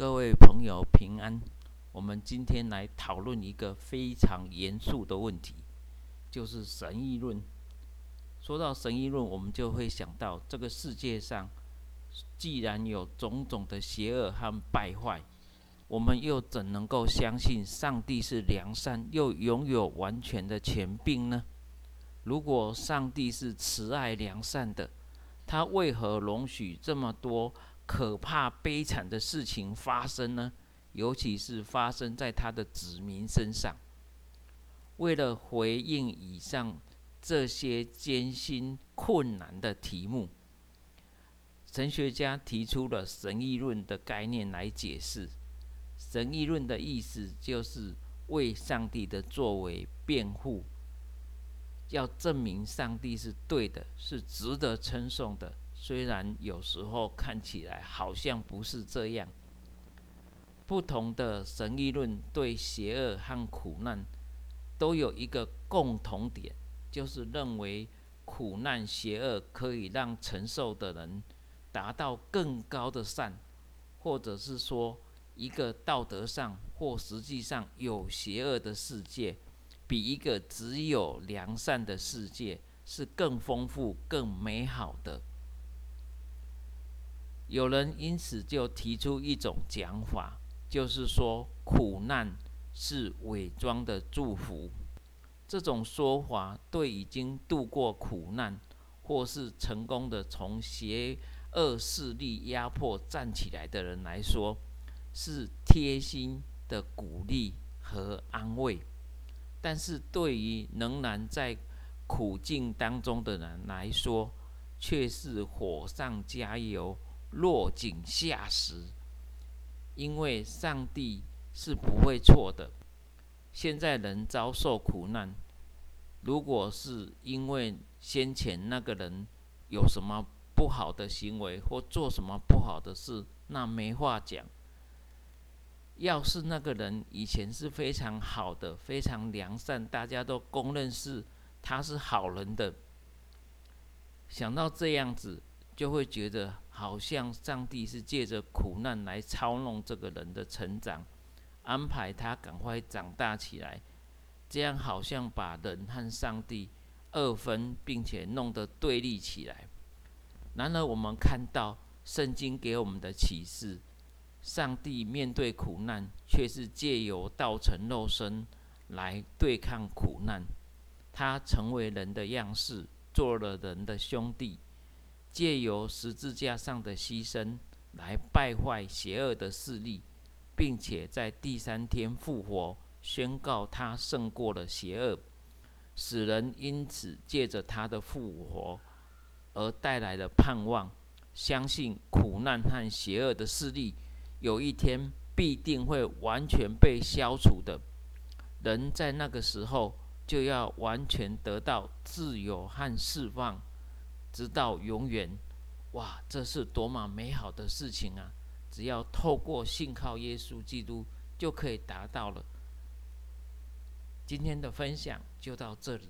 各位朋友平安。我们今天来讨论一个非常严肃的问题，就是神议论。说到神议论，我们就会想到这个世界上既然有种种的邪恶和败坏，我们又怎能够相信上帝是良善又拥有完全的权柄呢？如果上帝是慈爱良善的，他为何容许这么多可怕悲惨的事情发生呢？尤其是发生在他的子民身上。为了回应以上这些艰辛困难的题目，神学家提出了神议论的概念来解释。神议论的意思就是为上帝的作为辩护。要证明上帝是对的，是值得称颂的，虽然有时候看起来好像不是这样。不同的神议论对邪恶和苦难都有一个共同点，就是认为苦难、邪恶可以让承受的人达到更高的善，或者是说一个道德上或实际上有邪恶的世界。比一个只有良善的世界是更丰富、更美好的。有人因此就提出一种讲法，就是说苦难是伪装的祝福。这种说法对已经度过苦难，或是成功的从邪恶势力压迫站起来的人来说，是贴心的鼓励和安慰。但是对于仍然在苦境当中的人来说，却是火上加油、落井下石。因为上帝是不会错的。现在人遭受苦难，如果是因为先前那个人有什么不好的行为或做什么不好的事，那没话讲。要是那个人以前是非常好的、非常良善，大家都公认是他是好人的，想到这样子，就会觉得好像上帝是借着苦难来操弄这个人的成长，安排他赶快长大起来，这样好像把人和上帝二分，并且弄得对立起来。然而，我们看到圣经给我们的启示。上帝面对苦难，却是借由道成肉身来对抗苦难。他成为人的样式，做了人的兄弟，借由十字架上的牺牲来败坏邪恶的势力，并且在第三天复活，宣告他胜过了邪恶，使人因此借着他的复活而带来了盼望，相信苦难和邪恶的势力。有一天必定会完全被消除的，人在那个时候就要完全得到自由和释放，直到永远。哇，这是多么美好的事情啊！只要透过信靠耶稣基督，就可以达到了。今天的分享就到这里。